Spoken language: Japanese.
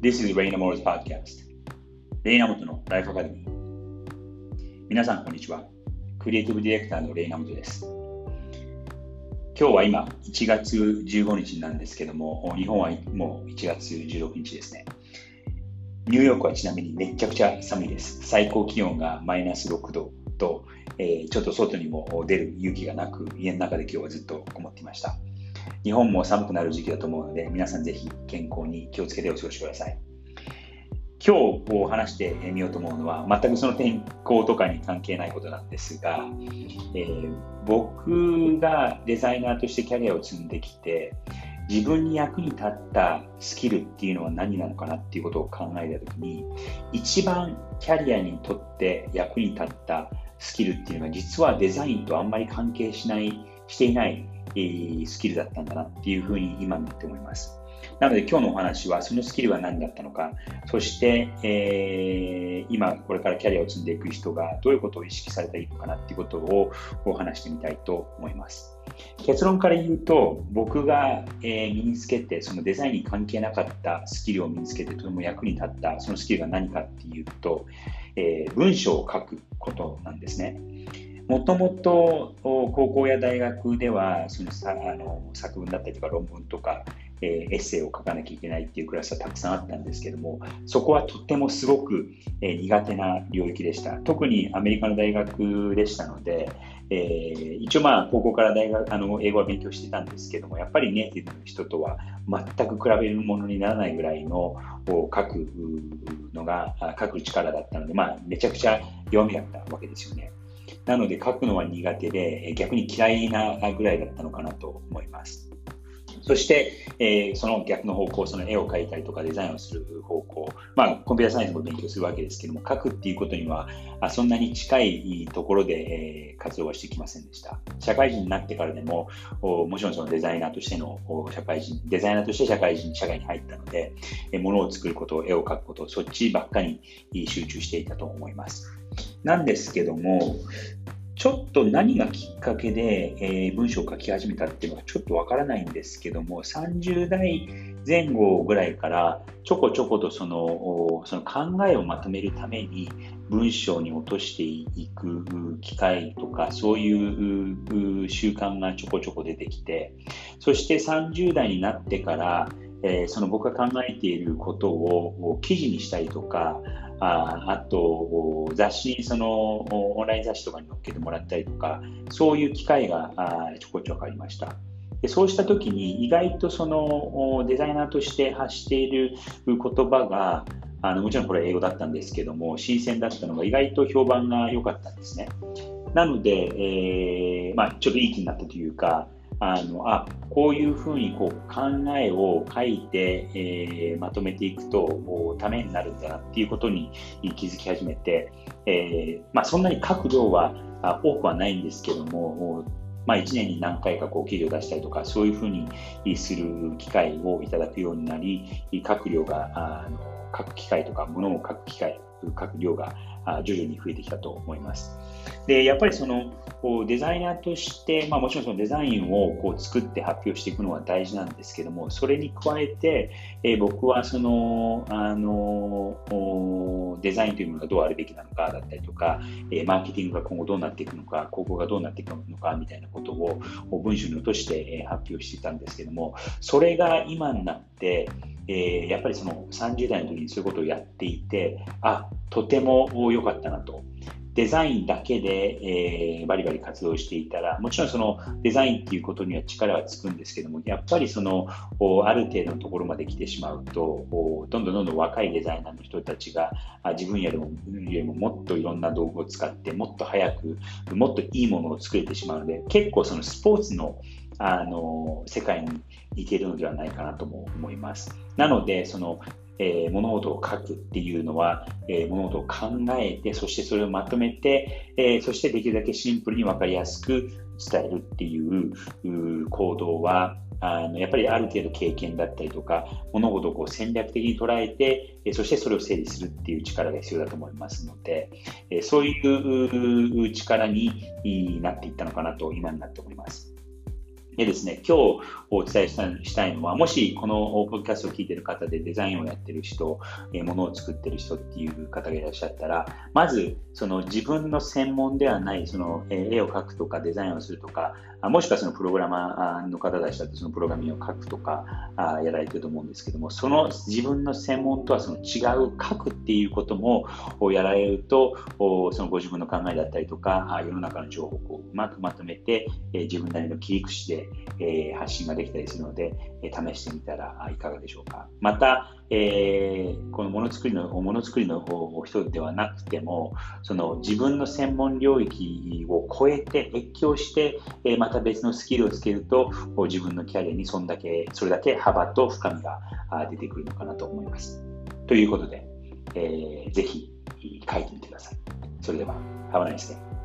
This is Raina Moore's podcast. レイナモトのライフアカデミー。皆さん、こんにちは。クリエイティブディレクターのレイナモトです。今日は今、1月15日なんですけども、日本はもう1月16日ですね。ニューヨークはちなみにめちゃくちゃ寒いです。最高気温がマイナス6度と、えー、ちょっと外にも出る勇気がなく、家の中で今日はずっとこもっていました。日本も寒くなる時期だと思うので、皆さんぜひ健康に気をつけてお過ごしください。今日を話してみようと思うのは、全くその天候とかに関係ないことなんですが、えー、僕がデザイナーとしてキャリアを積んできて、自分に役に立ったスキルっていうのは何なのかなっていうことを考えたときに、一番キャリアにとって役に立ったスキルっていうのが実はデザインとあんまり関係しない、していないえスキルだったんだなっていうふうに今になって思います。なので今日のお話はそのスキルは何だったのか、そして、えー、今これからキャリアを積んでいく人がどういうことを意識されたらいいのかなっていうことをお話してみたいと思います。結論から言うと、僕が、え、身につけて、そのデザインに関係なかったスキルを身につけてとても役に立った、そのスキルが何かっていうと、えー、文章を書くことなんですね。もともと高校や大学ではそのさあの作文だったりとか論文とか、えー、エッセイを書かなきゃいけないっていうクラスはたくさんあったんですけどもそこはとってもすごく、えー、苦手な領域でした特にアメリカの大学でしたので、えー、一応まあ高校から大学あの英語は勉強してたんですけどもやっぱりネイティブの人とは全く比べるものにならないぐらいの書くのが書く力だったので、まあ、めちゃくちゃ弱みだったわけですよね。なので書くのは苦手で、逆に嫌いなぐらいだったのかなと思います。そして、えー、その逆の方向、その絵を描いたりとかデザインをする方向、まあ、コンピューターサイエンスも勉強するわけですけども、書くっていうことには、あそんなに近いところで、えー、活動はしてきませんでした。社会人になってからでも、もちろんそのデザイナーとしての社会人、デザイナーとして社会人、社会に入ったので、えー、物を作ること、絵を描くこと、そっちばっかり集中していたと思います。なんですけども、ちょっと何がきっかけで、えー、文章を書き始めたっていうのはちょっとわからないんですけども、30代前後ぐらいからちょこちょことそのその考えをまとめるために文章に落としていく機会とか、そういう習慣がちょこちょこ出てきて、そして30代になってから、えー、その僕が考えていることを記事にしたりとか、ああと雑誌にそのオンライン雑誌とかに載っけてもらったりとかそういう機会があちょこちょこありました。でそうした時に意外とそのデザイナーとして発している言葉があのもちろんこれ英語だったんですけども新鮮だったのが意外と評判が良かったんですね。なので、えーまあ、ちょっといい気になったというかあのあこういうふうにこう考えを書いて、えー、まとめていくとためになるんだなっていうことに気づき始めて、えー、まあ、そんなに書く量は多くはないんですけども、まあ、1年に何回かこう記事を出したりとかそういうふうにする機会をいただくようになり書く量があの書く機会とかものを書く機会書く量が徐々に増えてきたと思います。でやっぱりそのデザイナーとして、まあ、もちろんそのデザインをこう作って発表していくのは大事なんですけどもそれに加えて、えー、僕はそのあのデザインというものがどうあるべきなのかだったりとか、えー、マーケティングが今後どうなっていくのか広告がどうなっていくのかみたいなことを文章に落として発表していたんですけどもそれが今になってえー、やっぱりその30代の時にそういうことをやっていて、あ、とても良かったなと。デザインだけで、えー、バリバリ活動していたら、もちろんそのデザインっていうことには力はつくんですけども、やっぱりそのある程度のところまで来てしまうと、どんどんどんどん若いデザイナーの人たちが自分よりもよりももっといろんな道具を使って、もっと早く、もっといいものを作れてしまうので、結構そのスポーツのあの世界に行けるのではないかなとも思います。なので、そのえー、物事を書くっていうのは、えー、物事を考えて、そしてそれをまとめて、えー、そしてできるだけシンプルに分かりやすく伝えるっていう行動は、あのやっぱりある程度経験だったりとか、物事をこう戦略的に捉えて、えそしてそれを整理するっていう力が必要だと思いますので、えそういう力になっていったのかなと今になって思います。でですね、今日お伝えしたいのは、もしこのポッドキャストを聞いている方でデザインをやってる人、えー、ものを作ってる人っていう方がいらっしゃったら、まず、その自分の専門ではない、その、え、絵を描くとかデザインをするとか、もしくはそのプログラマーの方たちだとそのプログラミングを書くとかあやられてると思うんですけども、その自分の専門とはその違う書くっていうこともやられると、そのご自分の考えだったりとか、世の中の情報をうまくまとめて、え、自分なりの切り口でえー、発信ができたりするので、えー、試してみたらいかがでしょうか。また、えー、このものづくりの、ものづくりの人ではなくても、その自分の専門領域を超えて、越境して、え、また別のスキルをつけると、自分のキャリアにそんだけ、それだけ幅と深みが出てくるのかなと思います。ということで、えー、ぜひ書いてみてください。それでは、Have a nice day.